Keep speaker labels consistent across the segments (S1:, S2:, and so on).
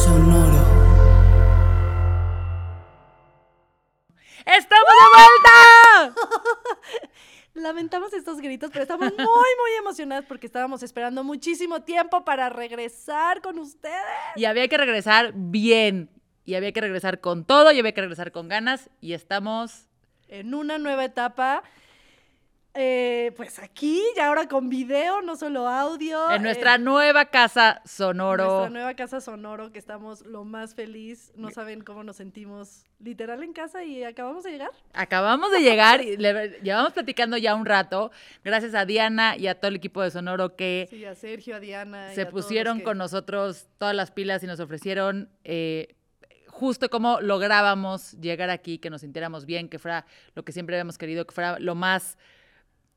S1: Sonoro.
S2: ¡Estamos de vuelta!
S1: Lamentamos estos gritos, pero estamos muy, muy emocionadas porque estábamos esperando muchísimo tiempo para regresar con ustedes.
S2: Y había que regresar bien. Y había que regresar con todo, y había que regresar con ganas. Y estamos.
S1: En una nueva etapa. Eh, pues aquí, y ahora con video, no solo audio.
S2: En nuestra
S1: eh,
S2: nueva casa sonoro.
S1: Nuestra nueva casa sonoro, que estamos lo más feliz. No saben cómo nos sentimos literal en casa y acabamos de llegar.
S2: Acabamos de llegar y le- llevamos platicando ya un rato. Gracias a Diana y a todo el equipo de Sonoro que
S1: Sí, a Sergio, a Diana.
S2: se
S1: a
S2: pusieron
S1: que-
S2: con nosotros todas las pilas y nos ofrecieron eh, justo cómo lográbamos llegar aquí, que nos sintiéramos bien, que fuera lo que siempre habíamos querido, que fuera lo más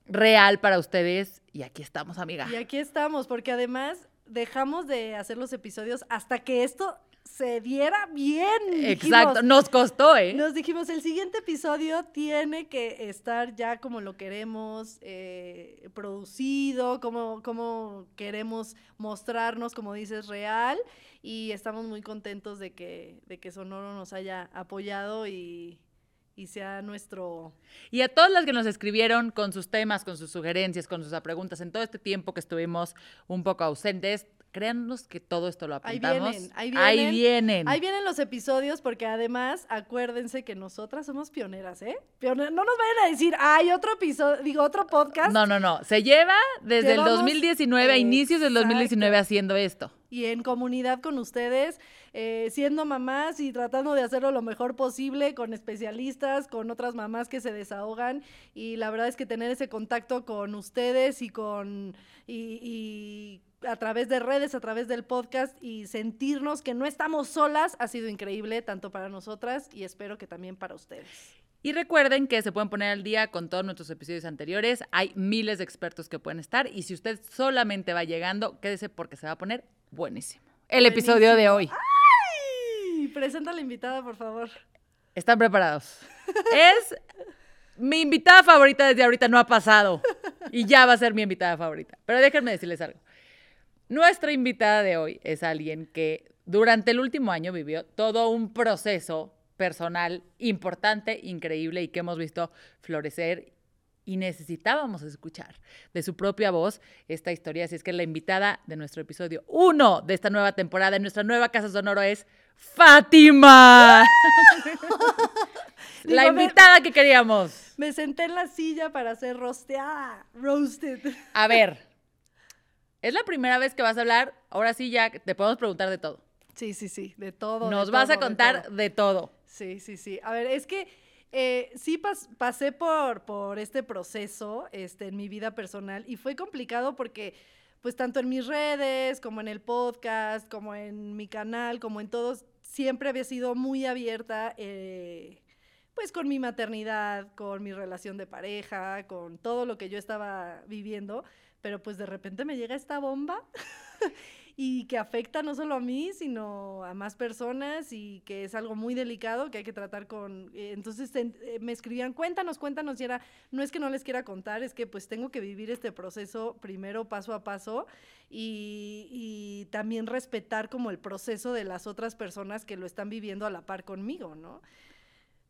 S2: real para ustedes. Y aquí estamos, amiga.
S1: Y aquí estamos, porque además dejamos de hacer los episodios hasta que esto se diera bien.
S2: Exacto,
S1: dijimos.
S2: nos costó, ¿eh?
S1: Nos dijimos, el siguiente episodio tiene que estar ya como lo queremos, eh, producido, como, como queremos mostrarnos, como dices, real. Y estamos muy contentos de que, de que Sonoro nos haya apoyado y, y sea nuestro...
S2: Y a todas las que nos escribieron con sus temas, con sus sugerencias, con sus preguntas en todo este tiempo que estuvimos un poco ausentes, créanos que todo esto lo
S1: Ahí
S2: apuntamos.
S1: vienen, ahí
S2: Ahí
S1: vienen.
S2: vienen.
S1: Ahí vienen los episodios porque además acuérdense que nosotras somos pioneras, ¿eh? Pioner- no nos vayan a decir, hay otro episodio, digo, otro podcast.
S2: No, no, no. Se lleva desde el
S1: Llevamos-
S2: 2019, a inicios del 2019
S1: Exacto.
S2: haciendo esto.
S1: Y en comunidad con ustedes, eh, siendo mamás y tratando de hacerlo lo mejor posible con especialistas, con otras mamás que se desahogan. Y la verdad es que tener ese contacto con ustedes y con y, y a través de redes, a través del podcast y sentirnos que no estamos solas ha sido increíble tanto para nosotras y espero que también para ustedes.
S2: Y recuerden que se pueden poner al día con todos nuestros episodios anteriores. Hay miles de expertos que pueden estar. Y si usted solamente va llegando, quédese porque se va a poner buenísimo. El episodio de hoy.
S1: ¡Ay! Presenta a la invitada, por favor.
S2: ¿Están preparados? Es mi invitada favorita desde ahorita, no ha pasado. Y ya va a ser mi invitada favorita. Pero déjenme decirles algo. Nuestra invitada de hoy es alguien que durante el último año vivió todo un proceso personal importante, increíble y que hemos visto florecer y necesitábamos escuchar de su propia voz esta historia. Así es que la invitada de nuestro episodio uno de esta nueva temporada en nuestra nueva Casa Sonoro es Fátima. la
S1: Digo,
S2: invitada que queríamos.
S1: Me senté en la silla para ser rosteada, roasted.
S2: A ver, es la primera vez que vas a hablar. Ahora sí, ya te podemos preguntar de todo.
S1: Sí, sí, sí, de todo. de
S2: Nos vas a
S1: de
S2: contar
S1: todo.
S2: de todo.
S1: Sí, sí, sí. A ver, es que eh, sí pas- pasé por, por este proceso este, en mi vida personal y fue complicado porque, pues, tanto en mis redes, como en el podcast, como en mi canal, como en todos, siempre había sido muy abierta, eh, pues, con mi maternidad, con mi relación de pareja, con todo lo que yo estaba viviendo, pero pues de repente me llega esta bomba y que afecta no solo a mí, sino a más personas y que es algo muy delicado que hay que tratar con... eh, entonces en- eh, me escribían, cuéntanos, cuéntanos, y era, no es que no les quiera contar, es que pues tengo que vivir este proceso primero paso a paso y, y también respetar como el proceso de las otras personas que lo están viviendo a la par conmigo, ¿no?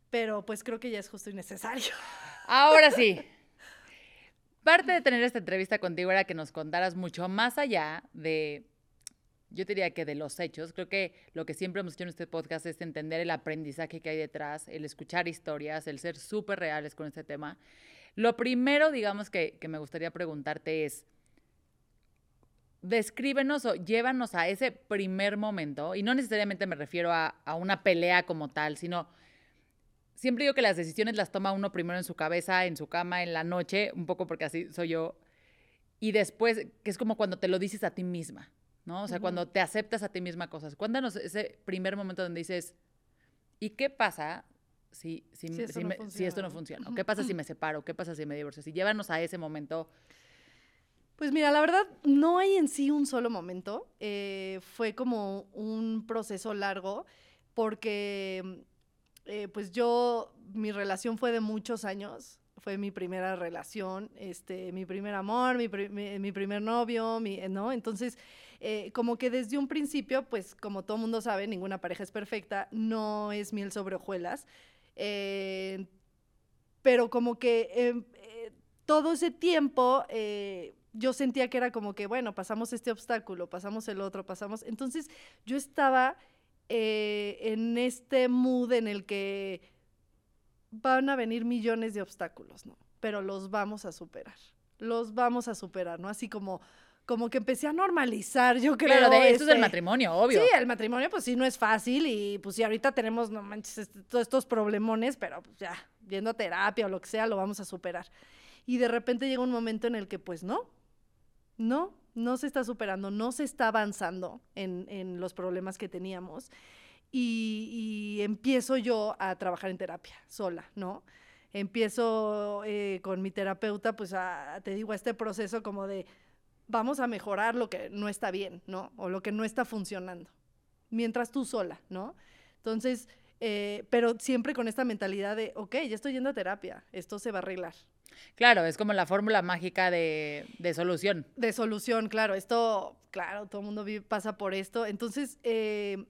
S1: Pero pues creo que ya es justo y necesario.
S2: Ahora sí. Parte de tener esta entrevista contigo era que nos contaras mucho más allá de, yo diría que de los hechos. Creo que lo que siempre hemos hecho en este podcast es entender el aprendizaje que hay detrás, el escuchar historias, el ser súper reales con este tema. Lo primero, digamos, que, que me gustaría preguntarte es, descríbenos o llévanos a ese primer momento, y no necesariamente me refiero a, a una pelea como tal, sino siempre digo que las decisiones las toma uno primero en su cabeza, en su cama, en la noche, un poco porque así soy yo. y después, que es como cuando te lo dices a ti misma, ¿no? O sea, cuando te aceptas a ti misma cosas. Cuéntanos ese primer momento donde dices, ¿y qué pasa si, si,
S1: Si esto
S2: si
S1: no
S2: me- si esto no
S1: funciona.
S2: funciona? ¿O ¿Qué pasa si me separo? ¿Qué pasa si me divorcio? Si llévanos a ese momento.
S1: Pues mira, la verdad, no hay en sí un solo momento. eh, fue como un proceso largo porque, eh, pues yo, mi relación fue de muchos años. Fue mi primera relación, este, mi primer amor, mi, mi- primer novio, mi, ¿no? Entonces, eh, como que desde un principio, pues como todo mundo sabe, ninguna pareja es perfecta, no es miel sobre hojuelas. eh, pero como que eh, eh, todo ese tiempo yo sentía que era como que, bueno, pasamos este obstáculo, pasamos el otro, pasamos. Entonces yo estaba en este mood en el que van a venir millones de obstáculos, ¿no? Pero los vamos a superar, los vamos a superar, ¿no? Así como, como que empecé a normalizar, yo creo.
S2: Claro, de esto es el matrimonio, obvio.
S1: Sí, el matrimonio pues sí no es fácil y pues sí ahorita tenemos, no manches, este, todos estos problemones, pero pues ya, yendo a terapia o lo que sea, lo vamos a superar. Y de repente llega un momento en el que pues no, no, no se está superando, no se está avanzando en, en los problemas que teníamos. Y, y empiezo yo a trabajar en terapia sola, ¿no? Empiezo eh, con mi terapeuta, pues a, te digo, a este proceso como de, vamos a mejorar lo que no está bien, ¿no? O lo que no está funcionando, mientras tú sola, ¿no? Entonces, eh, pero siempre con esta mentalidad de, ok, ya estoy yendo a terapia, esto se va a arreglar.
S2: Claro, es como la fórmula mágica de, de solución.
S1: De solución, claro, esto, claro, todo el mundo vive- pasa por esto. Entonces, eh,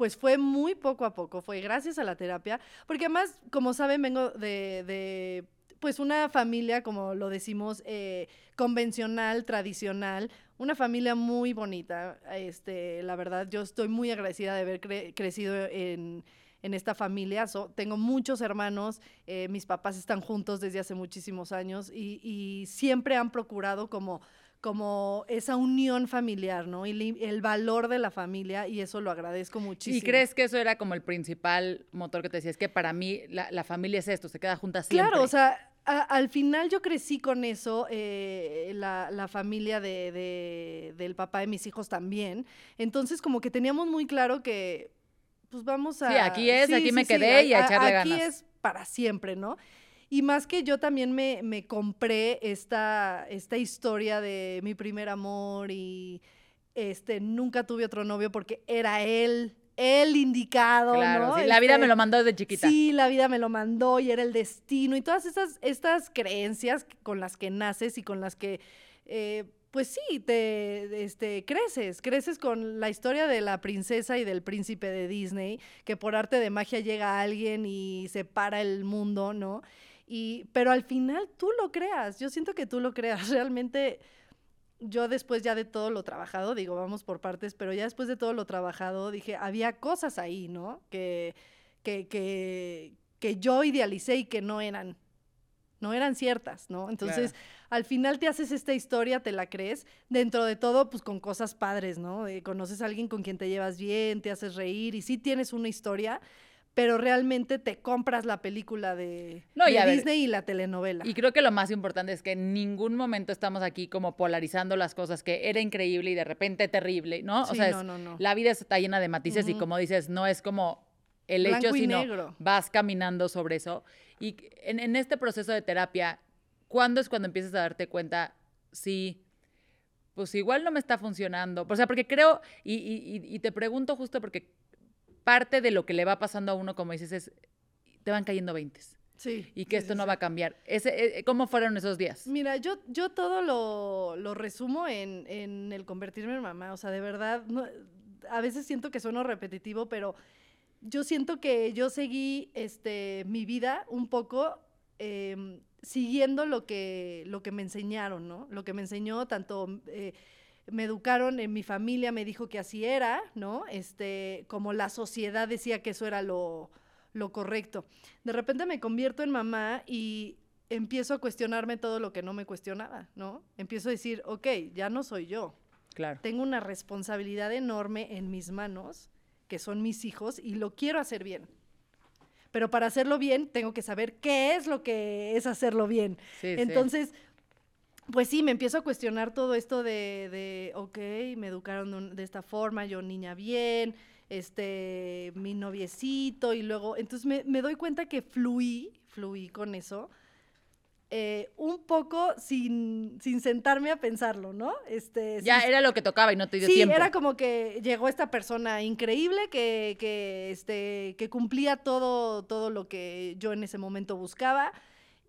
S1: pues fue muy poco a poco, fue gracias a la terapia, porque además, como saben, vengo de, de, pues una familia, como lo decimos, eh, convencional, tradicional, una familia muy bonita. Este, la verdad, yo estoy muy agradecida de haber cre- crecido en, en esta familia. Tengo muchos hermanos, eh, mis papás están juntos desde hace muchísimos años y, y siempre han procurado como como esa unión familiar, ¿no? Y el valor de la familia, y eso lo agradezco muchísimo.
S2: ¿Y crees que eso era como el principal motor que te decía? Es que para mí la, la familia es esto, se queda junta siempre.
S1: Claro, o sea, a- al final yo crecí con eso, eh, la, la familia de, de- del papá de mis hijos también. Entonces, como que teníamos muy claro que, pues vamos a...
S2: Sí, aquí es, aquí me quedé y a echarle
S1: Aquí
S2: ganas.
S1: es para siempre, ¿no? Y más que yo también me, me compré esta, esta historia de mi primer amor y este, nunca tuve otro novio porque era él, el indicado,
S2: Claro,
S1: ¿no?
S2: sí, la vida
S1: Este,
S2: me lo mandó desde chiquita.
S1: Sí, la vida me lo mandó y era el destino y todas estas, estas creencias con las que naces y con las que, eh, pues sí, te este, creces, creces con la historia de la princesa y del príncipe de Disney, que por arte de magia llega alguien y separa el mundo, ¿no? Y, pero al final tú lo creas, yo siento que tú lo creas, realmente yo después ya de todo lo trabajado, digo, vamos por partes, pero ya después de todo lo trabajado, dije, había cosas ahí, ¿no? Que, que, que, que yo idealicé y que no eran, no eran ciertas, ¿no? Entonces, al final te haces esta historia, te la crees, dentro de todo, pues con cosas padres, ¿no? Eh, conoces a alguien con quien te llevas bien, te haces reír y sí tienes una historia, pero realmente te compras la película de,
S2: No, y ver,
S1: Disney y la telenovela.
S2: Y creo que lo más importante es que en ningún momento estamos aquí como polarizando las cosas, que era increíble y de repente terrible, ¿no?
S1: Sí,
S2: o sea,
S1: no,
S2: es-
S1: no,
S2: la vida está llena de matices y como dices, no es como el hecho,
S1: Blanco
S2: sino
S1: negro.
S2: vas caminando sobre eso. Y en, en este proceso de terapia, ¿cuándo es cuando empiezas a darte cuenta si, pues igual no me está funcionando? O sea, porque creo, y- y- y te pregunto justo porque parte de lo que le va pasando a uno, como dices, es, te van cayendo veintes
S1: Sí.
S2: y que esto
S1: sí,
S2: no
S1: sí.
S2: va a cambiar. Ese, eh, ¿Cómo fueron esos días?
S1: Mira, yo, yo todo lo, lo resumo en, en el convertirme en mamá. O sea, de verdad, no- a veces siento que sueno repetitivo, pero yo siento que yo seguí este, mi vida un poco em, siguiendo lo que, lo que me enseñaron, ¿no? Lo que me enseñó tanto... eh, me educaron en mi familia, me dijo que así era, ¿no? Este, como la sociedad decía que eso era lo, lo correcto. De repente me convierto en mamá y empiezo a cuestionarme todo lo que no me cuestionaba, ¿no? Empiezo a decir, ok, ya no soy yo.
S2: Claro.
S1: Tengo una responsabilidad enorme en mis manos, que son mis hijos, y lo quiero hacer bien. Pero para hacerlo bien, tengo que saber qué es lo que es hacerlo bien.
S2: Sí, sí.
S1: Pues sí, me empiezo a cuestionar todo esto de, de ok, me educaron de, un- de esta forma, yo niña bien, este, mi noviecito, y luego, entonces me, me doy cuenta que fluí, fluí con eso, eh, un poco sin, sin sentarme a pensarlo, ¿no? Este,
S2: Ya
S1: sin-
S2: era lo que tocaba y no te dio
S1: Sí,
S2: tiempo.
S1: era como que llegó esta persona increíble que, que, este, que cumplía todo, todo lo que yo en ese momento buscaba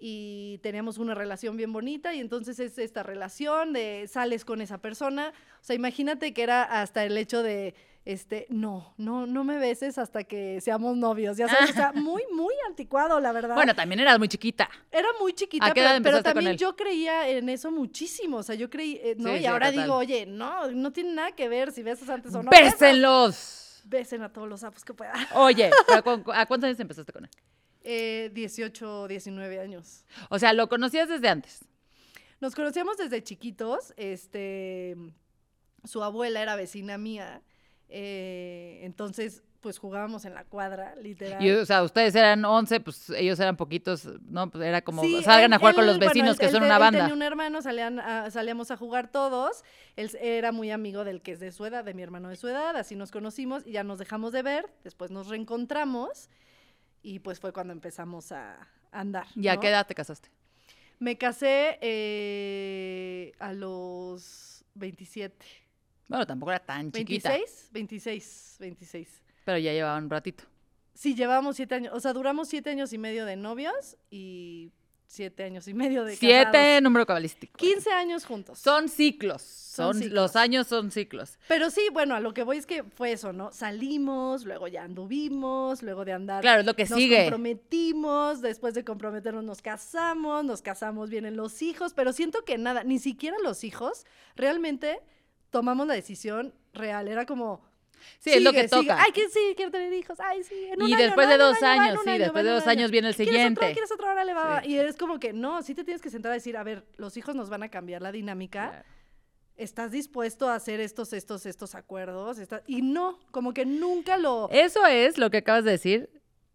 S1: y teníamos una relación bien bonita y entonces es esta relación de sales con esa persona. O sea, imagínate que era hasta el hecho de, este, no, no, no me beses hasta que seamos novios. Ya sabes, o sea, muy, muy anticuado, la verdad.
S2: Bueno, también eras muy chiquita.
S1: Era muy chiquita,
S2: ¿A qué
S1: pero,
S2: edad
S1: pero
S2: con
S1: también
S2: él?
S1: yo creía en eso muchísimo. O sea, yo creí, eh, ¿no?
S2: Sí,
S1: y
S2: sí,
S1: ahora
S2: total.
S1: digo, oye, no, no tiene nada que ver si besas antes o no.
S2: ¡Bésenlos!
S1: Besen a todos los sapos que puedan.
S2: Oye, ¿pero cu- ¿a cuántos años empezaste con él?
S1: Eh, 18, 19 años.
S2: O sea, lo conocías desde antes.
S1: Nos conocíamos desde chiquitos. Este, su abuela era vecina mía. eh, entonces, pues jugábamos en la cuadra, literal.
S2: Y, o sea, ustedes eran 11, pues ellos eran poquitos, ¿no? Pues era como,
S1: Sí,
S2: salgan
S1: él-
S2: a jugar con
S1: él,
S2: los
S1: bueno,
S2: vecinos
S1: él-
S2: que
S1: él
S2: son una
S1: él
S2: banda.
S1: tenía un hermano, salían a- salíamos a jugar todos. Él era muy amigo del que es de su edad, de mi hermano de su edad, así nos conocimos y ya nos dejamos de ver. Después nos reencontramos y pues fue cuando empezamos a andar.
S2: ¿Y a
S1: ¿no?
S2: qué edad te casaste?
S1: Me casé eh, a los 27.
S2: Bueno, tampoco era tan chiquita,
S1: 26, 26, 26.
S2: pero ya llevaban un ratito.
S1: Sí, llevábamos siete años, o sea, duramos siete años y medio de novios y siete años y medio de
S2: Siete,
S1: casados.
S2: número cabalístico.
S1: 15 años juntos.
S2: Son ciclos.
S1: Son
S2: Son,
S1: ciclos.
S2: Los años son ciclos.
S1: Pero sí, bueno, a lo que voy es que fue eso, ¿no? Salimos, luego ya anduvimos, luego de andar
S2: Claro, es lo que
S1: nos
S2: sigue.
S1: comprometimos, después de comprometernos nos casamos, nos casamos, vienen los hijos, pero siento que nada, ni siquiera los hijos, realmente tomamos la decisión real, era como...
S2: Sí, es lo que
S1: sigue.
S2: toca.
S1: Ay, que sí, quiero tener hijos, ay, sí, en un
S2: Y
S1: año,
S2: después
S1: no,
S2: de dos
S1: año,
S2: años, sí,
S1: año,
S2: después de dos
S1: año.
S2: años viene el siguiente.
S1: ¿Quieres otro? Órale, va, va.
S2: Sí.
S1: Y es como que, no, sí te tienes que sentar a decir, a ver, los hijos nos van a cambiar la dinámica,
S2: Claro.
S1: ¿estás dispuesto a hacer estos, estos, estos acuerdos? Esta- Y no, como que nunca lo...
S2: Eso es lo que acabas de decir.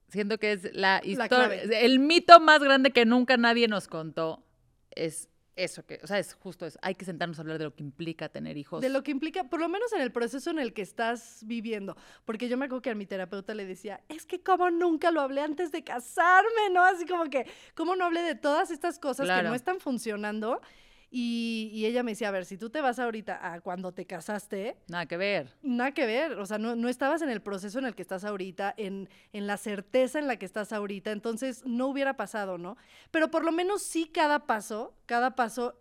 S2: Siento que es la historia. el mito más grande que nunca nadie nos contó es eso que, o sea, es justo eso. Hay que sentarnos a hablar de lo que implica tener hijos.
S1: De lo que implica, por lo menos en el proceso en el que estás viviendo. Porque yo me acuerdo que a mi terapeuta le decía, es que como nunca lo hablé antes de casarme, ¿no? Así como que, ¿cómo no hablé de todas estas cosas que no están funcionando? Y, y ella me decía, a ver, si tú te vas ahorita a cuando te casaste,
S2: Nada que ver.
S1: nada que ver, o sea, no, no estabas en el proceso en el que estás ahorita, en, en la certeza en la que estás ahorita, entonces no hubiera pasado, ¿no? Pero por lo menos sí cada paso, cada paso,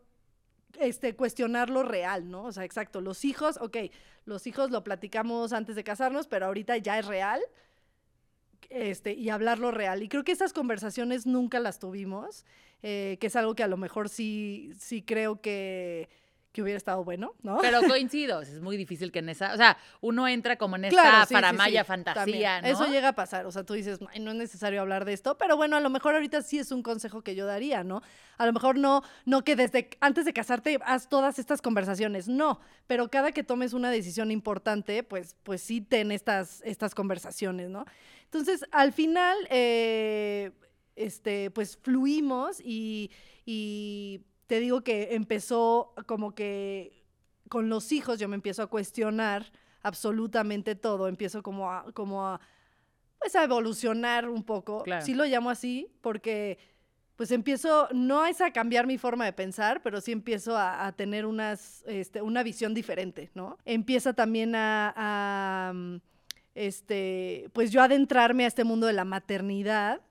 S1: este, cuestionar lo real, ¿no? O sea, exacto, los hijos, ok, los hijos lo platicamos antes de casarnos, pero ahorita ya es real, este, y hablarlo real. Y creo que esas conversaciones nunca las tuvimos, eh, que es algo que a lo mejor sí, sí creo que, que hubiera estado bueno, ¿no?
S2: Pero coincido, es muy difícil que en esa, o sea, uno entra como en esta
S1: Claro, sí, sí,
S2: faramaya
S1: sí,
S2: fantasía. ¿no?
S1: Eso llega a pasar, o sea, tú dices, "Ay, no es necesario hablar de esto, pero bueno, a lo mejor ahorita sí es un consejo que yo daría, ¿no? A lo mejor no, no que desde antes de casarte haz todas estas conversaciones, no, pero cada que tomes una decisión importante, pues, pues sí ten estas, estas conversaciones, ¿no? Entonces, al final, eh, este, pues fluimos y, y te digo que empezó como que con los hijos yo me empiezo a cuestionar absolutamente todo, empiezo como a, como a, pues a evolucionar un poco.
S2: Claro.
S1: Sí lo llamo así porque pues empiezo, no es a cambiar mi forma de pensar, pero sí empiezo a, a tener unas, este, una visión diferente, ¿no? Empieza también a, a, este, pues yo adentrarme a este mundo de la maternidad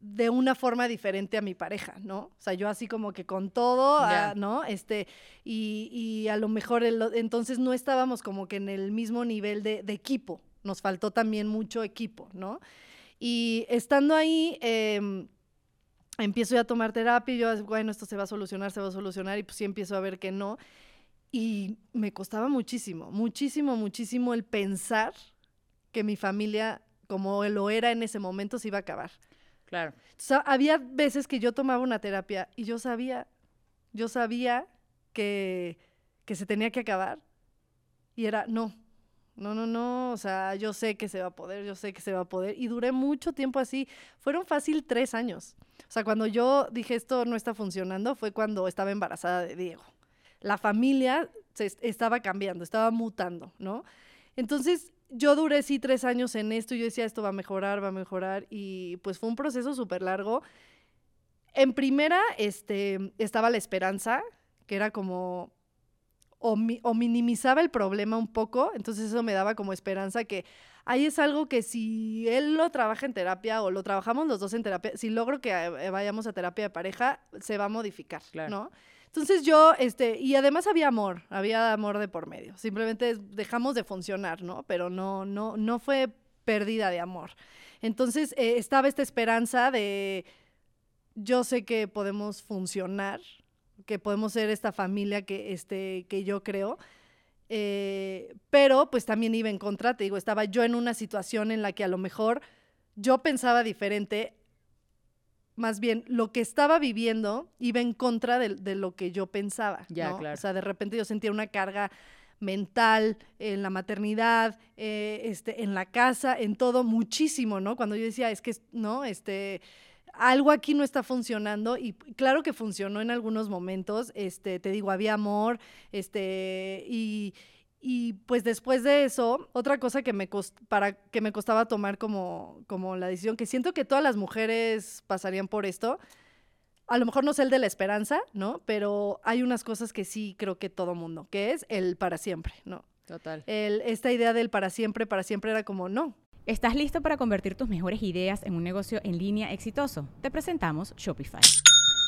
S1: de una forma diferente a mi pareja, ¿no? O sea, yo así como que con todo, ah, ¿no? Este, y, y a lo mejor el- entonces no estábamos como que en el mismo nivel de, de equipo, nos faltó también mucho equipo, ¿no? Y estando ahí, em, empiezo ya a tomar terapia y yo, bueno, esto se va a solucionar, se va a solucionar, y pues sí empiezo a ver que no. Y me costaba muchísimo, muchísimo, muchísimo el pensar que mi familia, como lo era en ese momento, se iba a acabar.
S2: Claro.
S1: Había veces que yo tomaba una terapia y yo sabía, yo sabía que, que se tenía que acabar. Y era, no, no, no, no, o sea, yo sé que se va a poder, yo sé que se va a poder. Y duré mucho tiempo así, fueron fácil tres años. O sea, cuando yo dije esto no está funcionando, fue cuando estaba embarazada de Diego. La familia se estaba cambiando, estaba mutando, ¿no? Entonces, yo duré sí tres años en esto y yo decía, esto va a mejorar, va a mejorar. Y pues fue un proceso súper largo. En primera, este, estaba la esperanza, que era como, o, minimizaba el problema un poco, entonces eso me daba como esperanza que ahí es algo que si él lo trabaja en terapia o lo trabajamos los dos en terapia, si logro que eh, vayamos a terapia de pareja, se va a modificar, ¿no? Entonces yo, este, y además había amor, había amor de por medio. Simplemente dejamos de funcionar, ¿no? Pero no, no, no fue pérdida de amor. Entonces eh, estaba esta esperanza de, yo sé que podemos funcionar, que podemos ser esta familia que, este, que yo creo. Eh, pero pues también iba en contra, te digo, estaba yo en una situación en la que a lo mejor yo pensaba diferente, más bien lo que estaba viviendo iba en contra de, lo que yo pensaba. Ya, claro. O sea, de repente yo sentía una carga mental, en la maternidad, eh, este, en la casa, en todo, muchísimo, ¿no? Cuando yo decía, es que, no, este, algo aquí no está funcionando y claro que funcionó en algunos momentos, este, te digo, había amor, este, y, y pues después de eso, otra cosa que me, para, que me costaba tomar como, como la decisión, que siento que todas las mujeres pasarían por esto, a lo mejor no es el de la esperanza, ¿no? Pero hay unas cosas que sí creo que todo mundo, que es el para siempre, ¿no?
S2: Total.
S1: El, esta idea del para siempre, para siempre era como, no,
S3: ¿Estás listo para convertir tus mejores ideas en un negocio en línea exitoso? Te presentamos Shopify.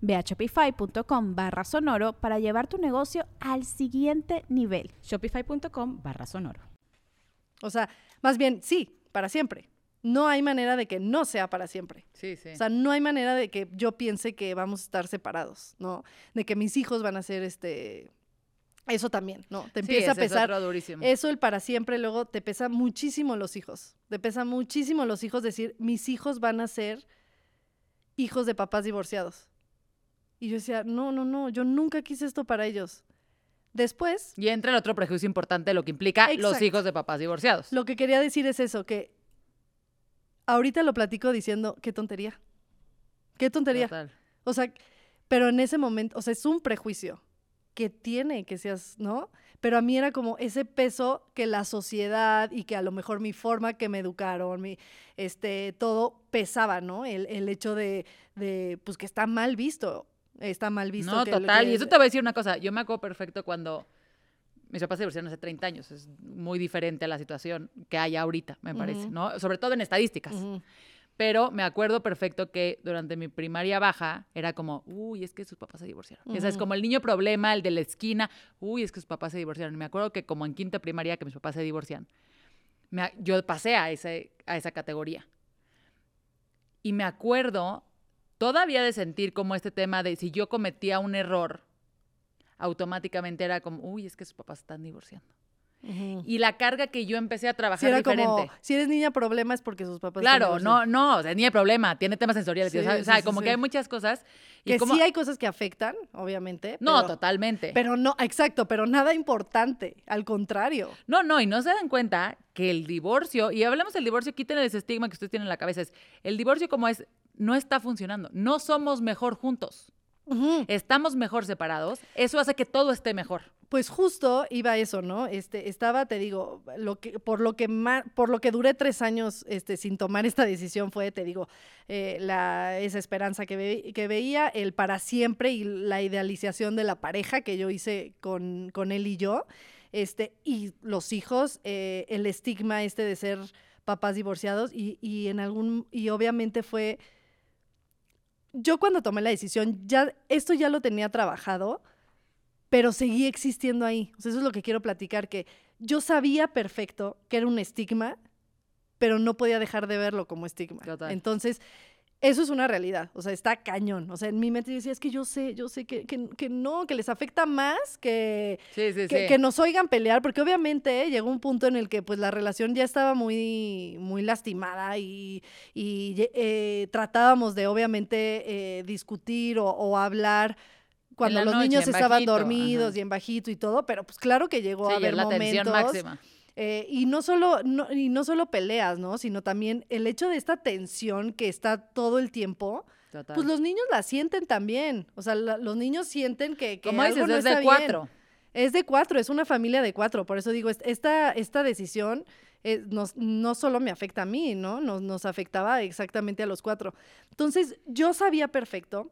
S3: Ve a shopify.com barra sonoro para llevar tu negocio al siguiente nivel. Shopify.com barra sonoro.
S1: O sea, más bien, sí, para siempre. No hay manera de que no sea para siempre.
S2: Sí, sí.
S1: O sea, no hay manera de que yo piense que vamos a estar separados, ¿no? De que mis hijos van a ser este eso también, ¿no? Te empieza a pesar. Eso el para siempre, luego te pesa muchísimo los hijos. Te pesa muchísimo los hijos decir, mis hijos van a ser hijos de papás divorciados. Y yo decía, no, no, no, yo nunca quise esto para ellos. Después...
S2: Y entra el otro prejuicio importante, lo que implica los hijos de papás divorciados.
S1: Lo que quería decir es eso, que ahorita lo platico diciendo, qué tontería. Qué tontería. O sea, pero en ese momento, o sea, es un prejuicio que tiene que seas, ¿no? Pero a mí era como ese peso que la sociedad y que a lo mejor mi forma que me educaron, mi, este, todo pesaba, ¿no? El, el hecho de, de, pues que está mal visto está mal visto.
S2: No, total. Y eso te voy a decir una cosa. Yo me acuerdo perfecto cuando mis papás se divorciaron hace 30 años. Es muy diferente a la situación que hay ahorita, me parece, ¿no? Sobre todo en estadísticas. Pero me acuerdo perfecto que durante mi primaria baja era como, uy, es que sus papás se divorciaron. Ese es como el niño problema, el de la esquina, uy, es que sus papás se divorciaron. me acuerdo que como en quinta primaria que mis papás se divorcian, yo pasé a, ese, a esa categoría. Y me acuerdo todavía de sentir como este tema de si yo cometía un error, automáticamente era como, uy, es que sus papás están divorciando. Y la carga que yo empecé a trabajar si era diferente. Como,
S1: si eres niña problema es porque sus papás
S2: Claro, no, no, o sea, niña problema, tiene temas sensoriales, o sea, como que hay muchas cosas
S1: y que sí hay cosas que afectan, obviamente.
S2: No, totalmente.
S1: Pero no, exacto, pero nada importante, al contrario.
S2: No, no, y no se dan cuenta que el divorcio, y hablamos del divorcio, quiten ese estigma que ustedes tienen en la cabeza, es el divorcio como es no está funcionando. No somos mejor juntos. Estamos mejor separados. Eso hace que todo esté mejor.
S1: Pues justo iba eso, ¿no? Este, estaba, te digo, lo que, por lo que por lo que duré tres años este, sin tomar esta decisión fue, te digo, eh, la, esa esperanza que, que, veía, el para siempre y la idealización de la pareja que yo hice con, con él y yo. este, y los hijos, eh, el estigma este de ser papás divorciados y, y en algún, y obviamente fue, yo cuando tomé la decisión, ya, esto ya lo tenía trabajado, pero seguía existiendo ahí. O sea, eso es lo que quiero platicar, que yo sabía perfecto que era un estigma, pero no podía dejar de verlo como estigma.
S2: Total.
S1: Entonces, eso es una realidad, o sea, está cañón. O sea, en mi mente yo decía, es que yo sé, yo sé que, que, que no, que les afecta más que,
S2: Sí, sí,
S1: que,
S2: sí.
S1: que nos oigan pelear, porque obviamente eh, llegó un punto en el que pues la relación ya estaba muy, muy lastimada y, y eh, tratábamos de obviamente eh, discutir o, o hablar cuando los
S2: noche,
S1: niños estaban
S2: bajito,
S1: dormidos
S2: ajá.
S1: y en bajito y todo, pero pues claro que llegó
S2: Sí,
S1: a haber
S2: la
S1: momentos. Eh, y no solo, no, y no solo peleas, ¿no? Sino también el hecho de esta tensión que está todo el tiempo,
S2: Total.
S1: pues los niños la sienten también. O sea, la- los niños sienten que, que
S2: Como
S1: algo
S2: dices,
S1: no
S2: es
S1: está
S2: de
S1: bien.
S2: cuatro.
S1: Es de cuatro, es una familia de cuatro. Por eso digo, es- esta, esta decisión eh, nos- no solo me afecta a mí, ¿no? Nos, nos afectaba exactamente a los cuatro. Entonces, yo sabía perfecto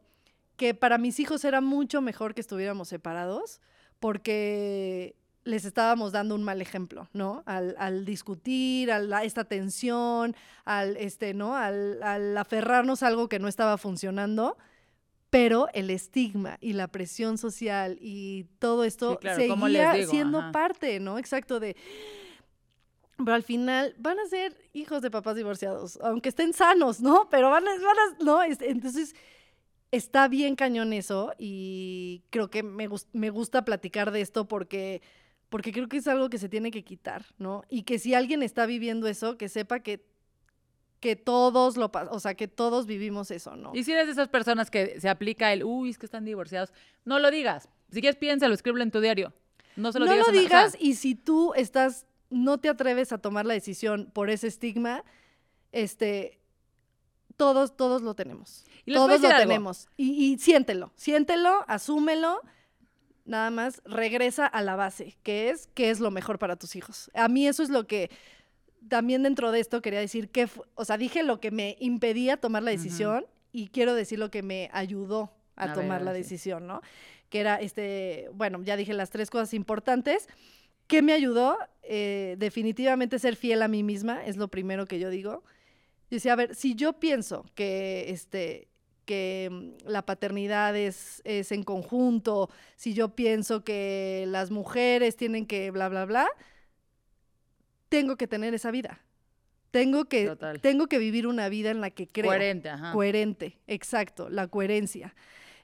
S1: que para mis hijos era mucho mejor que estuviéramos separados porque les estábamos dando un mal ejemplo, ¿no? Al, al discutir, a la- esta tensión, al, este, ¿no? Al, al aferrarnos a algo que no estaba funcionando, pero el estigma y la presión social y todo esto
S2: Sí, claro, ¿cómo les
S1: seguía
S2: digo?
S1: siendo
S2: Ajá.
S1: parte, ¿no? Exacto, de... Pero al final van a ser hijos de papás divorciados, aunque estén sanos, ¿no? Pero van a, van a- ¿no? Es- Entonces, está bien cañón eso y creo que me, me gusta platicar de esto porque, porque creo que es algo que se tiene que quitar, ¿no? Y que si alguien está viviendo eso, que sepa que, que todos lo o sea, que todos vivimos eso, ¿no?
S2: Y si eres de esas personas que se aplica el, uy, es que están divorciados, no lo digas. Si quieres, piénsalo, escríbelo en tu diario. No se lo
S1: no
S2: digas.
S1: lo
S2: en- o sea,
S1: digas y si tú estás, no te atreves a tomar la decisión por ese estigma, este, todos, todos lo tenemos.
S2: Y
S1: Todos lo
S2: algo.
S1: tenemos. Y, y siéntelo, siéntelo, asúmelo. Nada más regresa a la base, que es qué es lo mejor para tus hijos. A mí eso es lo que también dentro de esto quería decir que, o sea, dije lo que me impedía tomar la decisión y quiero decir lo que me ayudó a, tomar la
S2: sí.
S1: decisión, ¿no? Que era este, bueno, ya dije las tres cosas importantes. ¿Qué me ayudó? Eh, definitivamente ser fiel a mí misma, es lo primero que yo digo. Yo decía, a ver, si yo pienso que, este, que mm, la paternidad es, es en conjunto, si yo pienso que las mujeres tienen que bla, bla, bla, tengo que tener esa vida. Tengo que,
S2: Total.
S1: tengo que vivir una vida en la que creo.
S2: Coherente, ajá.
S1: Coherente, exacto, la coherencia.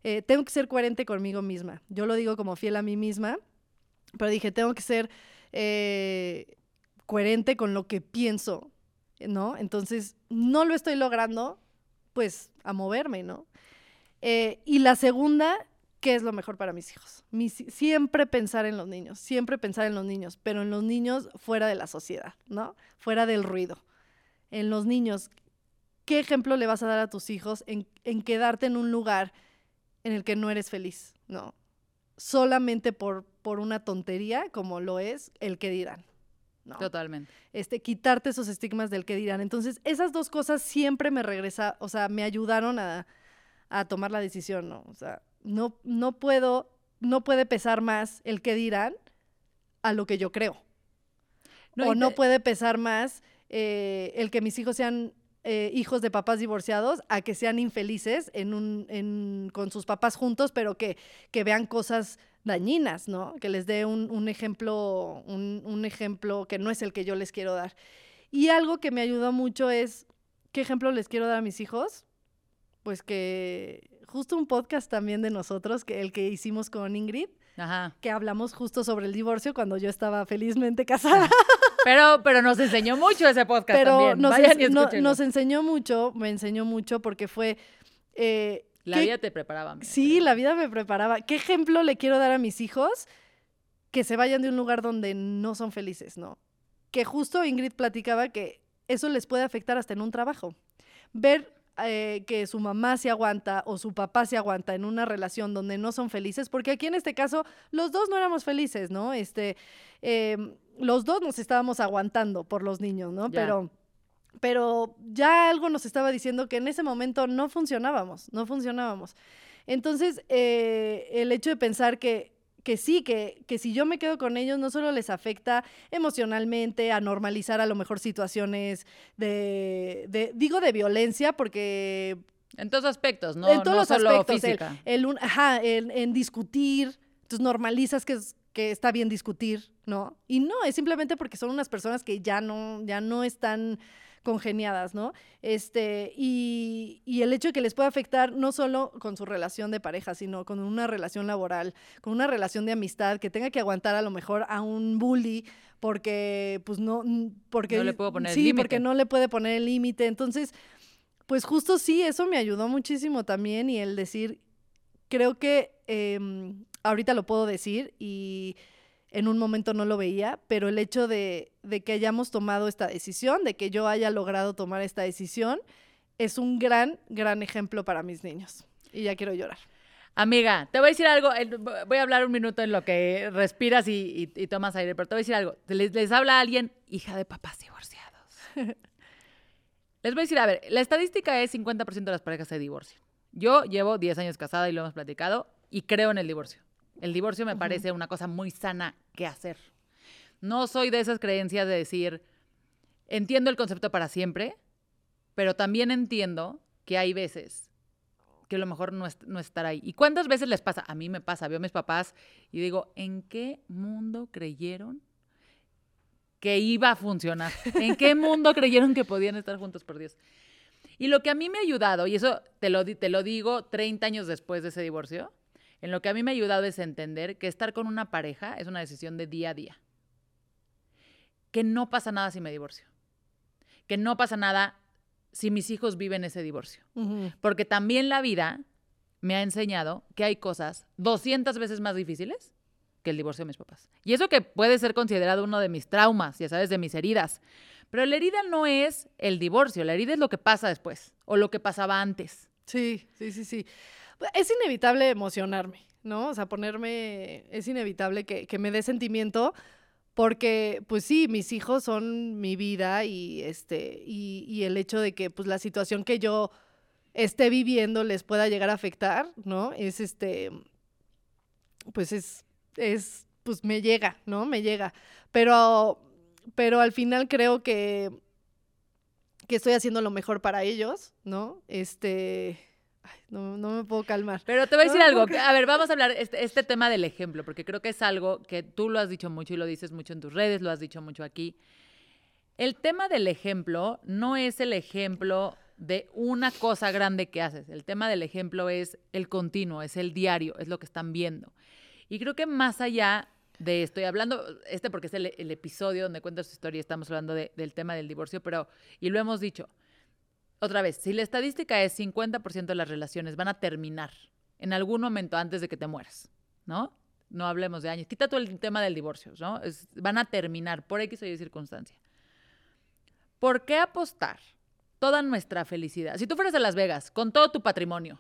S1: Eh, tengo que ser coherente conmigo misma. Yo lo digo como fiel a mí misma, pero dije, tengo que ser eh, coherente con lo que pienso, ¿no? Entonces, no lo estoy logrando, pues a moverme, ¿no? Eh, y la segunda, ¿qué es lo mejor para mis hijos? Siempre pensar en los niños, siempre pensar en los niños, pero en los niños fuera de la sociedad, ¿no? Fuera del ruido. En los niños, ¿qué ejemplo le vas a dar a tus hijos en, en quedarte en un lugar en el que no eres feliz? No. Solamente por, por una tontería como lo es el que dirán. ¿No?
S2: Totalmente.
S1: este, quitarte esos estigmas del que dirán. Entonces, esas dos cosas siempre me regresa, o sea, me ayudaron a, a tomar la decisión, ¿no? O sea, no, no puedo, no puede pesar más el que dirán a lo que yo creo.
S2: No,
S1: o no puede pesar más eh, el que mis hijos sean eh, hijos de papás divorciados a que sean infelices en un, en- con sus papás juntos, pero que, que vean cosas dañinas, ¿no? Que les dé un, un ejemplo, un, un ejemplo que no es el que yo les quiero dar. Y algo que me ayudó mucho es, ¿qué ejemplo les quiero dar a mis hijos? Pues que justo un podcast también de nosotros, que el que hicimos con Ingrid,
S2: Ajá.
S1: que hablamos justo sobre el divorcio cuando yo estaba felizmente casada.
S2: Pero, pero nos enseñó mucho ese podcast
S1: pero
S2: también.
S1: nos,
S2: Vayan y
S1: no- nos enseñó mucho, me enseñó mucho porque fue... eh,
S2: La
S1: ¿qué-
S2: vida te preparaba. amiga,
S1: Sí, la vida me preparaba. ¿Qué ejemplo le quiero dar a mis hijos? Que se vayan de un lugar donde no son felices, ¿no? Que justo Ingrid platicaba que eso les puede afectar hasta en un trabajo. Ver eh, que su mamá se aguanta o su papá se aguanta en una relación donde no son felices, porque aquí en este caso los dos no éramos felices, ¿no? Este, em, los dos nos estábamos aguantando por los niños, ¿no?
S2: Ya.
S1: Pero pero ya algo nos estaba diciendo que en ese momento no funcionábamos, no funcionábamos. Entonces, eh, el hecho de pensar que, que sí, que, que si yo me quedo con ellos, no solo les afecta emocionalmente, a normalizar a lo mejor situaciones de, de digo de violencia, porque
S2: En todos aspectos, no,
S1: en todos
S2: no
S1: los
S2: solo
S1: aspectos,
S2: física.
S1: el un- ajá, el- en discutir, entonces normalizas que, que está bien discutir, ¿no? Y no, es simplemente porque son unas personas que ya no, ya no están congeniadas, ¿no? Este, y, y el hecho de que les pueda afectar no solo con su relación de pareja, sino con una relación laboral, con una relación de amistad, que tenga que aguantar a lo mejor a un bully porque, pues no, porque...
S2: No le puedo poner el
S1: Sí, porque no le puede poner el límite. Entonces, pues justo sí, eso me ayudó muchísimo también y el decir, creo que em, ahorita lo puedo decir y en un momento no lo veía, pero el hecho de, de que hayamos tomado esta decisión, de que yo haya logrado tomar esta decisión, es un gran, gran ejemplo para mis niños. Y ya quiero llorar.
S2: Amiga, te voy a decir algo. Voy a hablar un minuto en lo que respiras y, y- y tomas aire, pero te voy a decir algo. Les, les habla alguien, hija de papás divorciados. les voy a decir, a ver, la estadística es 50% de las parejas se divorcian. Yo llevo 10 años casada y lo hemos platicado y creo en el divorcio. El divorcio me parece una cosa muy sana que hacer. No soy de esas creencias de decir, entiendo el concepto para siempre, pero también entiendo que hay veces que a lo mejor no, es- no estar ahí. ¿Y cuántas veces les pasa? A mí me pasa, veo a mis papás y digo, ¿en qué mundo creyeron que iba a funcionar? ¿En qué mundo creyeron que podían estar juntos, por Dios? Y lo que a mí me ha ayudado, y eso te lo, te lo digo 30 años después de ese divorcio, en lo que a mí me ha ayudado es entender que estar con una pareja es una decisión de día a día. Que no pasa nada si me divorcio. Que no pasa nada si mis hijos viven ese divorcio. Porque también la vida me ha enseñado que hay cosas 200 veces más difíciles que el divorcio de mis papás. Y eso que puede ser considerado uno de mis traumas, ya sabes, de mis heridas. Pero la herida no es el divorcio, la herida es lo que pasa después o lo que pasaba antes.
S1: Sí, sí, sí, sí. Es inevitable emocionarme, ¿no? O sea, ponerme, es inevitable que, que me dé sentimiento porque, pues sí, mis hijos son mi vida y, este, y, y el hecho de que, pues, la situación que yo esté viviendo les pueda llegar a afectar, ¿no? Es, este, pues es, es, pues me llega, ¿no? Me llega. Pero, pero al final creo que, que estoy haciendo lo mejor para ellos, ¿no? Este, ay, no, no me puedo calmar.
S2: Pero te voy a decir algo. que-. A ver, vamos a hablar este, este tema del ejemplo, porque creo que es algo que tú lo has dicho mucho y lo dices mucho en tus redes, lo has dicho mucho aquí. El tema del ejemplo no es el ejemplo de una cosa grande que haces. El tema del ejemplo es el continuo, es el diario, es lo que están viendo. Y creo que más allá de estoy hablando, este porque es el, el episodio donde cuentas tu historia, estamos hablando de- del tema del divorcio, pero, y lo hemos dicho, otra vez, si la estadística es 50% de las relaciones van a terminar en algún momento antes de que te mueras, ¿no? No hablemos de años. Quita todo el tema del divorcio, ¿no? Es- van a terminar por X o Y circunstancia. ¿Por qué apostar toda nuestra felicidad? Si tú fueras a Las Vegas con todo tu patrimonio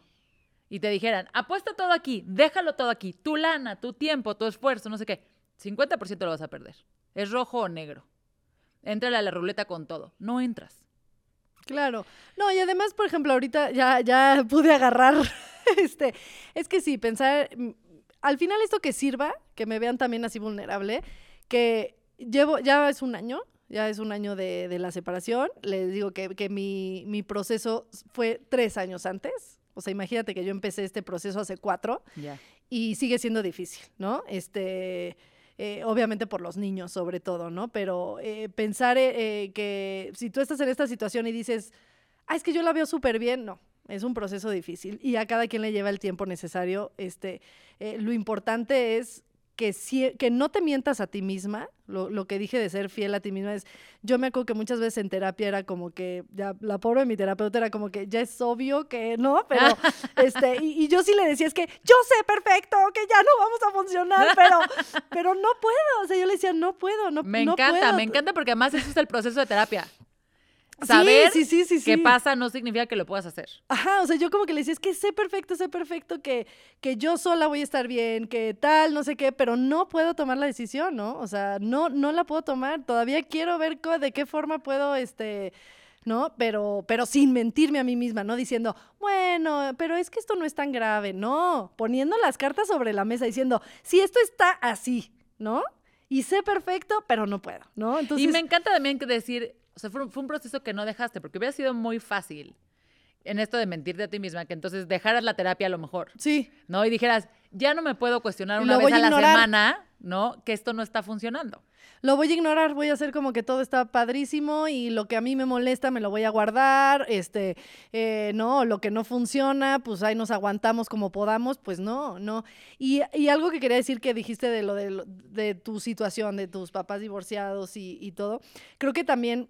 S2: y te dijeran, apuesta todo aquí, déjalo todo aquí, tu lana, tu tiempo, tu esfuerzo, no sé qué, 50% lo vas a perder. Es rojo o negro. Entrale a la ruleta con todo. No entras.
S1: Claro. No, y además, por ejemplo, ahorita ya, ya pude agarrar, este, es que sí, pensar, mm, al final esto que sirva, que me vean también así vulnerable, que llevo, ya es un año, ya es un año de, de la separación, les digo que, que mi, mi proceso fue tres años antes, o sea, imagínate que yo empecé este proceso hace cuatro, y sigue siendo difícil, ¿no? Este, eh, obviamente por los niños sobre todo, ¿no? Pero eh, pensar eh, eh, que si tú estás en esta situación y dices, ah, es que yo la veo súper bien, no. Es un proceso difícil y a cada quien le lleva el tiempo necesario. Este, lo importante es que, sí- que no te mientas a ti misma. Lo, lo que dije de ser fiel a ti misma es, yo me acuerdo que muchas veces en terapia era como que, ya, la pobre de mi terapeuta era como que ya es obvio que no, pero este, y, y yo sí le decía, es que yo sé perfecto que ya no vamos a funcionar, pero, pero no puedo. O sea, yo le decía, no puedo, no,
S2: Me
S1: no
S2: encanta,
S1: puedo".
S2: me encanta porque además eso es el proceso de terapia. Saber
S1: sí, sí, sí,
S2: qué pasa no significa que lo puedas hacer.
S1: Ajá, o sea, yo como que le decía, es que sé perfecto, sé perfecto que, que yo sola voy a estar bien, que tal, no sé qué, pero no puedo tomar la decisión, ¿no? O sea, no, no la puedo tomar. Todavía quiero ver de qué forma puedo, este, ¿no? Pero, pero sin mentirme a mí misma, ¿no? Diciendo, bueno, pero es que esto no es tan grave, no, poniendo las cartas sobre la mesa, diciendo, si esto está así, ¿no? Y sé perfecto, pero no puedo, ¿no?
S2: Entonces, y me encanta también que decir, o sea, fue un, proceso que no dejaste, porque hubiera sido muy fácil en esto de mentirte a ti misma, que entonces dejaras la terapia a lo mejor.
S1: Sí.
S2: ¿No? Y dijeras, ya no me puedo cuestionar una vez a, la semana, ¿no? Que esto no está funcionando.
S1: Lo voy a ignorar, voy a hacer como que todo está padrísimo y lo que a mí me molesta me lo voy a guardar, este, eh, no, lo que no funciona, pues ahí nos aguantamos como podamos, pues no, no. Y, y algo que quería decir que dijiste de lo de, de tu situación, de tus papás divorciados y, y todo, creo que también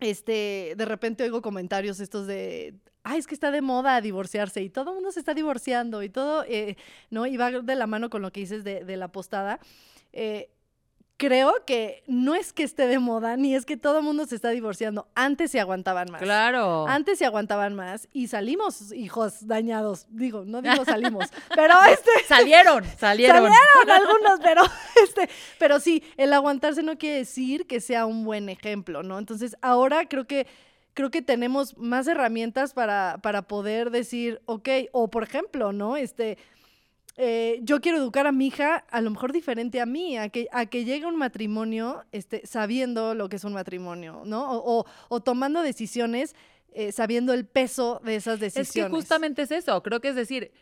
S1: este, de repente oigo comentarios estos de, ay, es que está de moda divorciarse y todo el mundo se está divorciando y todo, eh, ¿no? Y va de la mano con lo que dices de, de la postada. Eh, creo que no es que esté de moda, ni es que todo el mundo se está divorciando. Antes se aguantaban más.
S2: Claro.
S1: Antes se aguantaban más y salimos hijos dañados. Digo, no digo salimos, pero este...
S2: Salieron, salieron.
S1: Salieron algunos, pero este... Pero sí, el aguantarse no quiere decir que sea un buen ejemplo, ¿no? Entonces, ahora creo que creo que tenemos más herramientas para, para poder decir, ok, o por ejemplo, ¿no? Este, eh, yo quiero educar a mi hija a lo mejor diferente a mí, a que, a que llegue un matrimonio este, sabiendo lo que es un matrimonio, ¿no? O, o, tomando decisiones eh, sabiendo el peso de esas decisiones.
S2: Es que justamente es eso, creo que es decir,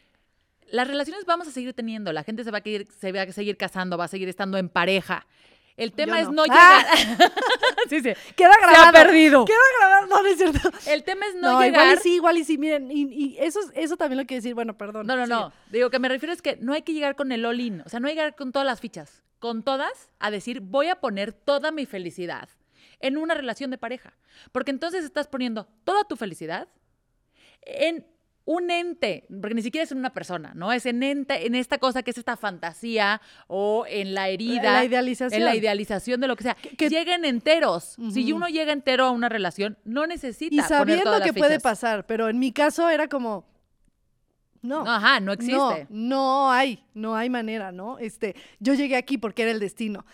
S2: las relaciones vamos a seguir teniendo, la gente se va a, se va a seguir casando, va a seguir estando en pareja. El tema es no llegar. ¡Ah!
S1: sí, sí. Queda grabado.
S2: Se ha perdido.
S1: Queda grabado. No, no es cierto.
S2: El tema es no, llegar.
S1: Igual y sí, igual y sí. Miren, y, eso, eso también lo quiero decir. Bueno, perdón.
S2: No, no, no. Digo que me refiero es que no hay que llegar con el all-in. O sea, no hay que llegar con todas las fichas. Con todas, a decir, voy a poner toda mi felicidad en una relación de pareja. Porque entonces estás poniendo toda tu felicidad en un ente, porque ni siquiera es una persona, ¿no? Es en ente, en esta cosa que es esta fantasía o en la herida. En
S1: la idealización.
S2: En la idealización de lo que sea. Que, lleguen enteros. Si uno llega entero a una relación, no necesita.
S1: Y sabiendo que puede pasar, pero en mi caso era como. No.
S2: Ajá, no existe.
S1: No, hay, no hay manera, ¿no? Este, yo llegué aquí porque era el destino.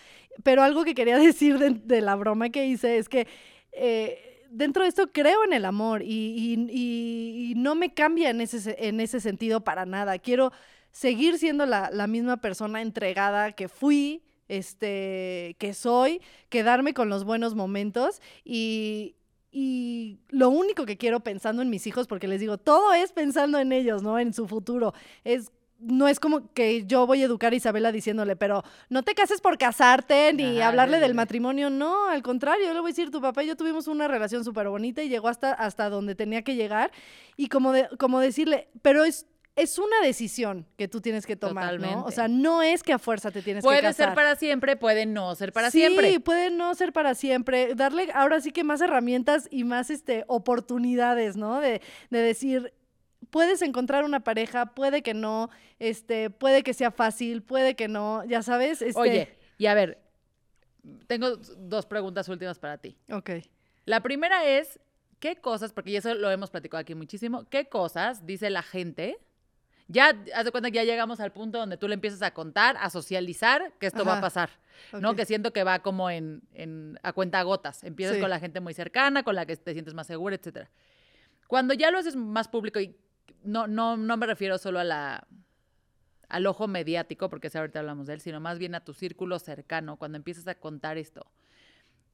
S1: Pero algo que quería decir de, la broma que hice es que eh, dentro de esto creo en el amor y, no me cambia en ese, en ese sentido para nada. Quiero seguir siendo la, misma persona entregada que fui, este, que soy, quedarme con los buenos momentos y, y lo único que quiero pensando en mis hijos, porque les digo, todo es pensando en ellos, ¿no? En su futuro, es no es como que yo voy a educar a Isabela diciéndole, pero no te cases por casarte ni hablarle del matrimonio. No, al contrario, yo le voy a decir, tu papá y yo tuvimos una relación súper bonita y llegó hasta, hasta donde tenía que llegar. Y como, de, como decirle, pero es es una decisión que tú tienes que tomar, ¿no? O sea, no es que a fuerza te tienes que casar.
S2: Puede ser para siempre, puede no ser para siempre.
S1: Sí, puede no ser para siempre. Darle ahora sí que más herramientas y más este oportunidades, ¿no? De, de decir, puedes encontrar una pareja, puede que no, este, puede que sea fácil, puede que no, ya sabes. Este...
S2: Oye, y a ver, tengo dos preguntas últimas para ti.
S1: Ok.
S2: La primera es, ¿qué cosas, porque eso lo hemos platicado aquí muchísimo, qué cosas dice la gente? Ya, haz de cuenta que ya llegamos al punto donde tú le empiezas a contar, a socializar que esto va a pasar, ¿no? Que siento que va como en, en a cuenta gotas. Empiezas con la gente muy cercana, con la que te sientes más segura, etcétera. Cuando ya lo haces más público y no, no, no me refiero solo a la, al ojo mediático, porque si ahorita hablamos de él, sino más bien a tu círculo cercano, cuando empiezas a contar esto.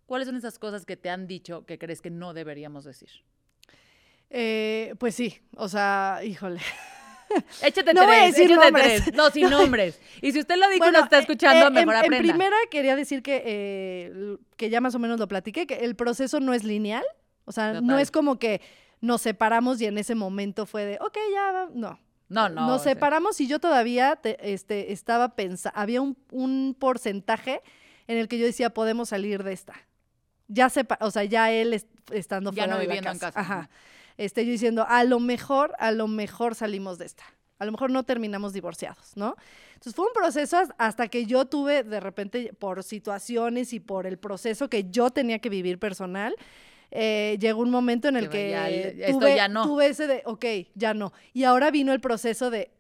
S2: ¿Cuáles son esas cosas que te han dicho que crees que no deberíamos decir?
S1: Eh, pues sí, o sea, híjole.
S2: Échate no tres, voy a nombres. No, sin nombres. Y si usted lo dijo y no está escuchando, eh, mejor aprenda.
S1: En primera quería decir que, eh, que ya más o menos lo platiqué, que el proceso no es lineal. O sea, no es como que nos separamos y en ese momento fue de, ok, ya, no.
S2: No, no.
S1: Nos separamos y yo todavía este, estaba pensando, había un, porcentaje en el que yo decía, podemos salir de esta. Ya sepa, o sea, ya él estando
S2: ya
S1: fuera
S2: no
S1: de
S2: viviendo
S1: en
S2: casa.
S1: Ajá. Este, yo diciendo, a lo mejor, a lo mejor salimos de esta. A lo mejor no terminamos divorciados, ¿no? Entonces fue un proceso hasta que yo tuve, de repente, por situaciones y por el proceso que yo tenía que vivir personal, eh, llegó un momento en el que, tuve,
S2: ya no.
S1: tuve ese de, ok, ya no. Y ahora vino el proceso de,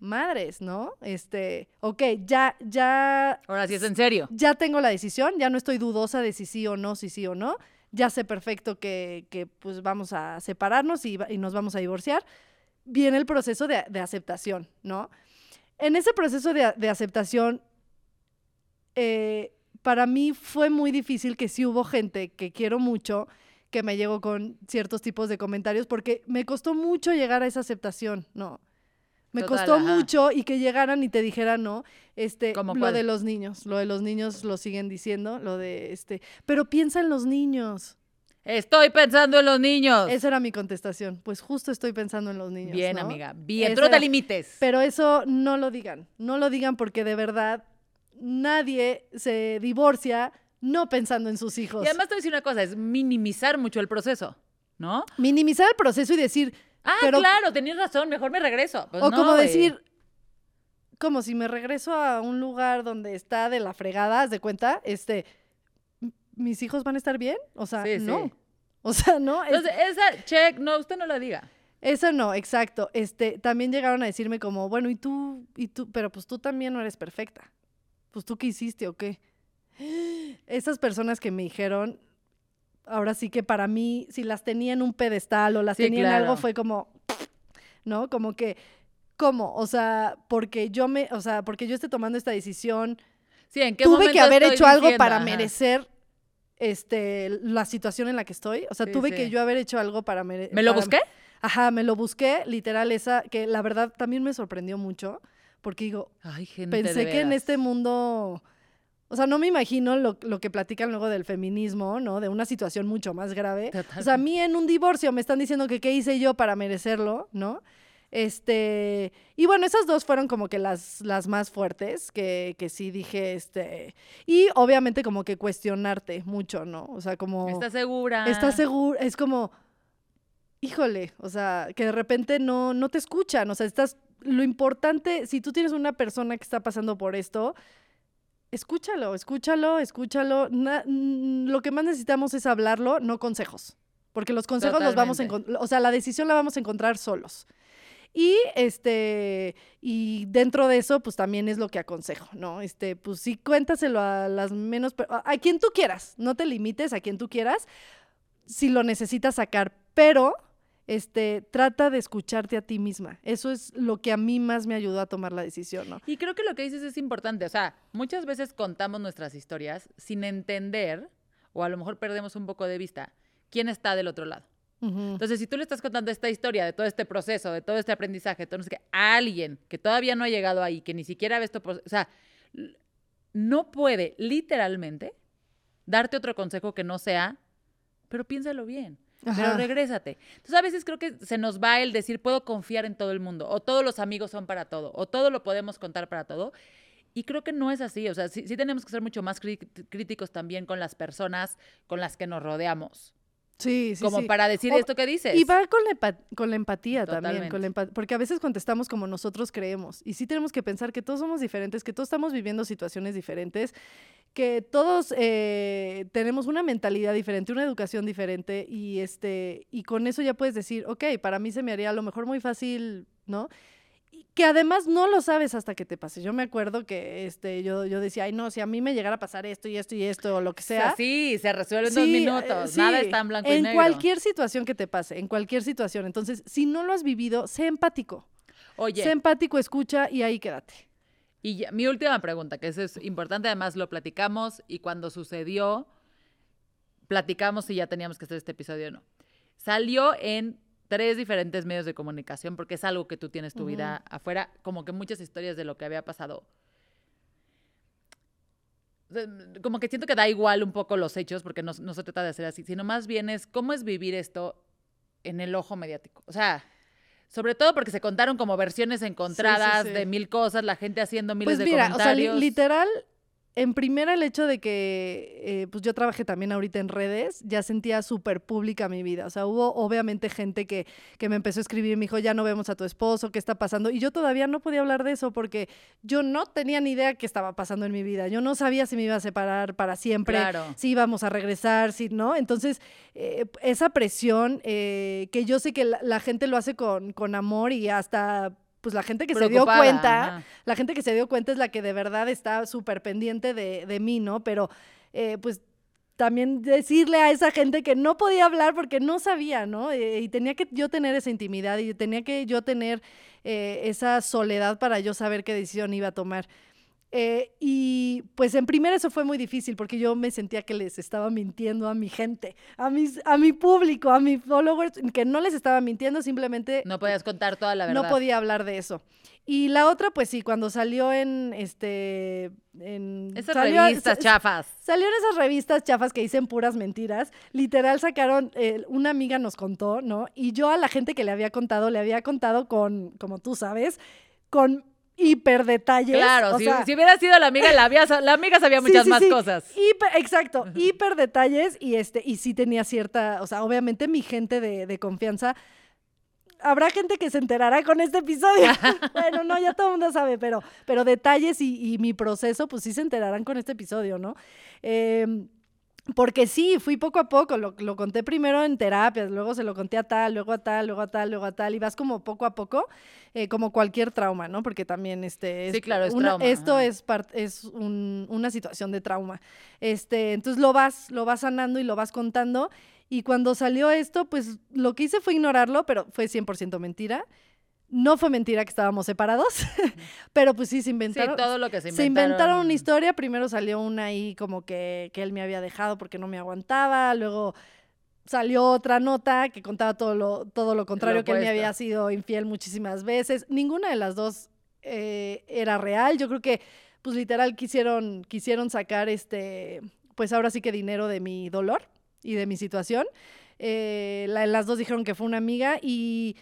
S1: madres, ¿no? Este, ok, ya, ya.
S2: Ahora sí es en serio.
S1: Ya tengo la decisión, ya no estoy dudosa de si sí o no, si sí o no. ya sé perfecto que, que, pues vamos a separarnos y, y, nos vamos a divorciar, viene el proceso de, de aceptación, ¿no? En ese proceso de, de aceptación, eh, para mí fue muy difícil que sí hubo gente que quiero mucho que me llegó con ciertos tipos de comentarios porque me costó mucho llegar a esa aceptación, ¿no? Me
S2: Total,
S1: costó
S2: ajá.
S1: mucho y que llegaran y te dijeran, ¿no? Este,
S2: ¿Cómo
S1: lo
S2: cuál?
S1: de los niños, lo de los niños lo siguen diciendo, lo de este, pero piensa en los niños.
S2: Estoy pensando en los niños.
S1: Esa era mi contestación. Pues justo estoy pensando en los niños.
S2: Bien,
S1: ¿no?
S2: amiga. Bien. Tú no te limites.
S1: Pero eso no lo digan, no lo digan porque de verdad nadie se divorcia no pensando en sus hijos.
S2: Y además te voy a decir una cosa, es minimizar mucho el proceso, ¿no?
S1: Minimizar el proceso y decir,
S2: Ah,
S1: Pero-
S2: claro, tenías razón, mejor me regreso. Pues
S1: o
S2: no,
S1: como decir, como si me regreso a un lugar donde está de la fregada, haz de cuenta, este, mis hijos van a estar bien, o sea,
S2: Sí, sí.
S1: no. O sea, no, es-
S2: Entonces, esa, check, no, usted no la diga.
S1: eso no, exacto. Este, también llegaron a decirme como, bueno, y tú, y tú, pero pues tú también no eres perfecta. Pues tú qué hiciste o qué. Esas personas que me dijeron, ahora sí que para mí, si las tenía en un pedestal o las
S2: Sí,
S1: tenía en algo, fue como, ¿no? Como que, ¿cómo? O sea, porque yo me, o sea, porque yo esté tomando esta decisión,
S2: Sí, ¿en qué
S1: tuve que haber hecho algo
S2: diciendo?
S1: para
S2: Ajá.
S1: merecer este la situación en la que estoy. O sea,
S2: Sí,
S1: tuve
S2: sí.
S1: que yo haber hecho algo para merecer.
S2: ¿Me lo busqué?
S1: Ajá, me lo busqué, literal, esa, que la verdad también me sorprendió mucho, porque digo,
S2: Ay, gente
S1: pensé que en este mundo, o sea, no me imagino lo, lo que platican luego del feminismo, ¿no? De una situación mucho más grave. O sea, a mí en un divorcio me están diciendo que qué hice yo para merecerlo, ¿no? Este, y bueno, esas dos fueron como que las, las más fuertes, que, que sí dije, este, y obviamente como que cuestionarte mucho, ¿no? O sea, como...
S2: ¿Estás segura?
S1: ¿Estás seguro? Es como, híjole, o sea, que de repente no, no te escuchan, o sea, estás, lo importante, si tú tienes una persona que está pasando por esto, escúchalo, escúchalo, escúchalo. Na- mm, lo que más necesitamos es hablarlo, no consejos, porque los consejos los vamos a encontrar, o sea, la decisión la vamos a encontrar solos. Y este, y dentro de eso, pues también es lo que aconsejo, ¿no? Este, pues sí, cuéntaselo a las menos, a quien tú quieras, no te limites a quien tú quieras, si lo necesitas sacar, pero este, trata de escucharte a ti misma. Eso es lo que a mí más me ayudó a tomar la decisión, ¿no?
S2: Y creo que lo que dices es importante. O sea, muchas veces contamos nuestras historias sin entender, o a lo mejor perdemos un poco de vista, quién está del otro lado.
S1: Ujú.
S2: Entonces, si tú le estás contando esta historia de todo este proceso, de todo este aprendizaje, todo no sé qué, a alguien que todavía no ha llegado ahí, que ni siquiera ve esto, o sea, no puede literalmente darte otro consejo que no sea, pero piénsalo bien. Pero regrésate. Entonces, a veces creo que se nos va el decir, puedo confiar en todo el mundo, o todos los amigos son para todo, o todo lo podemos contar para todo. Y creo que no es así. O sea, sí, sí tenemos que ser mucho más crí- críticos también con las personas con las que nos rodeamos.
S1: Sí, sí,
S2: como
S1: sí.
S2: para decir
S1: O-
S2: esto que dices.
S1: Y va con la, con la empatía también, con la empa- porque a veces contestamos como nosotros creemos. Y sí tenemos que pensar que todos somos diferentes, que todos estamos viviendo situaciones diferentes, que todos eh, tenemos una mentalidad diferente, una educación diferente, y este, y con eso ya puedes decir, ok, para mí se me haría a lo mejor muy fácil, ¿no? Y que además no lo sabes hasta que te pase. Yo me acuerdo que este, yo, yo decía, ay, no, si a mí me llegara a pasar esto y esto y esto, o lo que
S2: O sea,
S1: sea.
S2: sí, se resuelve en dos
S1: Sí,
S2: minutos.
S1: sí,
S2: Nada está en blanco y
S1: En
S2: negro.
S1: cualquier situación que te pase, en cualquier situación. Entonces, si no lo has vivido, sé empático.
S2: Oye,
S1: Sé empático, escucha y ahí quédate.
S2: Y ya- mi última pregunta, que eso es importante, además lo platicamos y cuando sucedió, platicamos si ya teníamos que hacer este episodio o no. Salió en tres diferentes medios de comunicación porque es algo que tú tienes tu vida afuera, como que muchas historias de lo que había pasado. Como que siento que da igual un poco los hechos porque no, no se trata de hacer así, sino más bien es cómo es vivir esto en el ojo mediático. O sea, sobre todo porque se contaron como versiones encontradas
S1: sí.
S2: de mil cosas, la gente haciendo miles
S1: Pues
S2: de
S1: mira, o sea, li-
S2: comentarios.
S1: literal, en primera el hecho de que eh, pues yo trabajé también ahorita en redes, ya sentía súper pública mi vida. O sea, hubo obviamente gente que, que me empezó a escribir y me dijo, ya no vemos a tu esposo, ¿qué está pasando? Y yo todavía no podía hablar de eso porque yo no tenía ni idea qué estaba pasando en mi vida. Yo no sabía si me iba a separar para siempre,
S2: Claro.
S1: si íbamos a regresar, si no. Entonces, eh, esa presión eh, que yo sé que la, la gente lo hace con, con amor y hasta... Pues la gente que se dio cuenta,
S2: ajá.
S1: la gente que se dio cuenta es la que de verdad está súper pendiente de, de mí, ¿no? Pero, eh, pues, también decirle a esa gente que no podía hablar porque no sabía, ¿no? Eh, y tenía que yo tener esa intimidad y tenía que yo tener eh, esa soledad para yo saber qué decisión iba a tomar. Eh, y pues en primera eso fue muy difícil porque yo me sentía que les estaba mintiendo a mi gente, a, mis, a mi público, a mis followers, que no les estaba mintiendo, simplemente...
S2: No podías contar toda la verdad.
S1: No podía hablar de eso. Y la otra, pues sí, cuando salió en este. En,
S2: esas revistas chafas.
S1: Salió en esas revistas chafas que dicen puras mentiras. Literal sacaron, eh, una amiga nos contó, ¿no? Y yo a la gente que le había contado, le había contado con, como tú sabes, con hiper detalles.
S2: Claro, si, hubiera sido la amiga, la, la amiga sabía muchas más cosas.
S1: exacto, hiper detalles y este, y sí tenía cierta, o sea, obviamente mi gente de, de confianza habrá gente que se enterará con este episodio. bueno, no, ya todo el mundo sabe, pero, pero detalles y, mi proceso, pues sí se enterarán con este episodio, ¿no? Em, porque sí, fui poco a poco, lo, conté primero en terapias, luego se lo conté a tal, luego a tal, luego a tal, luego a tal, y vas como poco a poco, eh, como cualquier trauma, ¿no? Porque también este...
S2: sí, claro, es trauma.
S1: Esto es, es una situación de trauma. Este, entonces lo vas, lo vas sanando y lo vas contando, y cuando salió esto, pues lo que hice fue ignorarlo, pero fue 100% mentira. No fue mentira que estábamos separados, pero pues sí se inventaron.
S2: Sí, todo lo que se
S1: inventaron. Se inventaron una historia. Primero salió una ahí como que, que él me había dejado porque no me aguantaba. Luego salió otra nota que contaba todo lo, todo lo contrario, que él me había sido infiel muchísimas veces. Ninguna de las dos eh, era real. Yo creo que, pues literal, quisieron, quisieron sacar este, pues ahora sí que dinero de mi dolor y de mi situación. Eh, las dos dijeron que fue una amiga y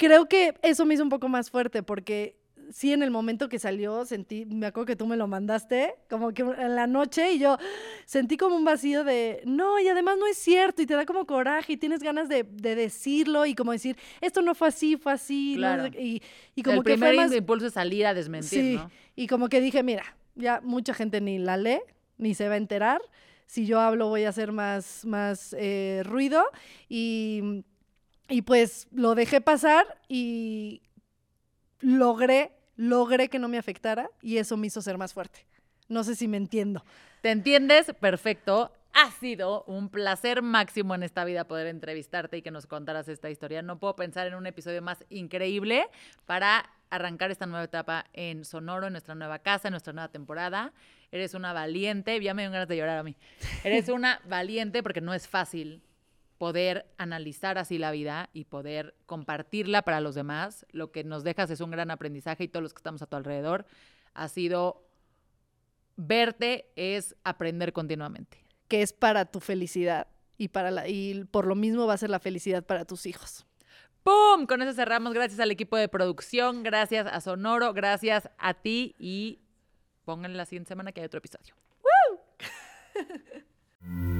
S1: creo que eso me hizo un poco más fuerte porque sí en el momento que salió sentí, me acuerdo que tú me lo mandaste, como que en la noche y yo sentí como un vacío de, no, y además no es cierto y te da como coraje y tienes ganas de, decirlo y como decir, esto no fue así, fue así. Y, y, como
S2: el
S1: que
S2: primer
S1: fue más...
S2: impulso es salir a desmentir,
S1: sí, Y como que dije, mira, ya mucha gente ni la lee, ni se va a enterar si yo hablo voy a hacer más, más eh, ruido y, y pues lo dejé pasar y logré, logré que no me afectara y eso me hizo ser más fuerte. No sé si me entiendo.
S2: ¿Te entiendes? Perfecto. Ha sido un placer máximo en esta vida poder entrevistarte y que nos contaras esta historia. No puedo pensar en un episodio más increíble para arrancar esta nueva etapa en Sonoro, en nuestra nueva casa, en nuestra nueva temporada. Eres una valiente, ya me dio ganas de llorar a mí. Eres una valiente porque no es fácil poder analizar así la vida y poder compartirla para los demás. Lo que nos dejas es un gran aprendizaje y todos los que estamos a tu alrededor ha sido verte es aprender continuamente.
S1: Que es para tu felicidad y, para la, y por lo mismo va a ser la felicidad para tus hijos.
S2: ¡Pum! Con eso cerramos. Gracias al equipo de producción, gracias a Sonoro, gracias a ti y pongan la siguiente semana que hay otro episodio.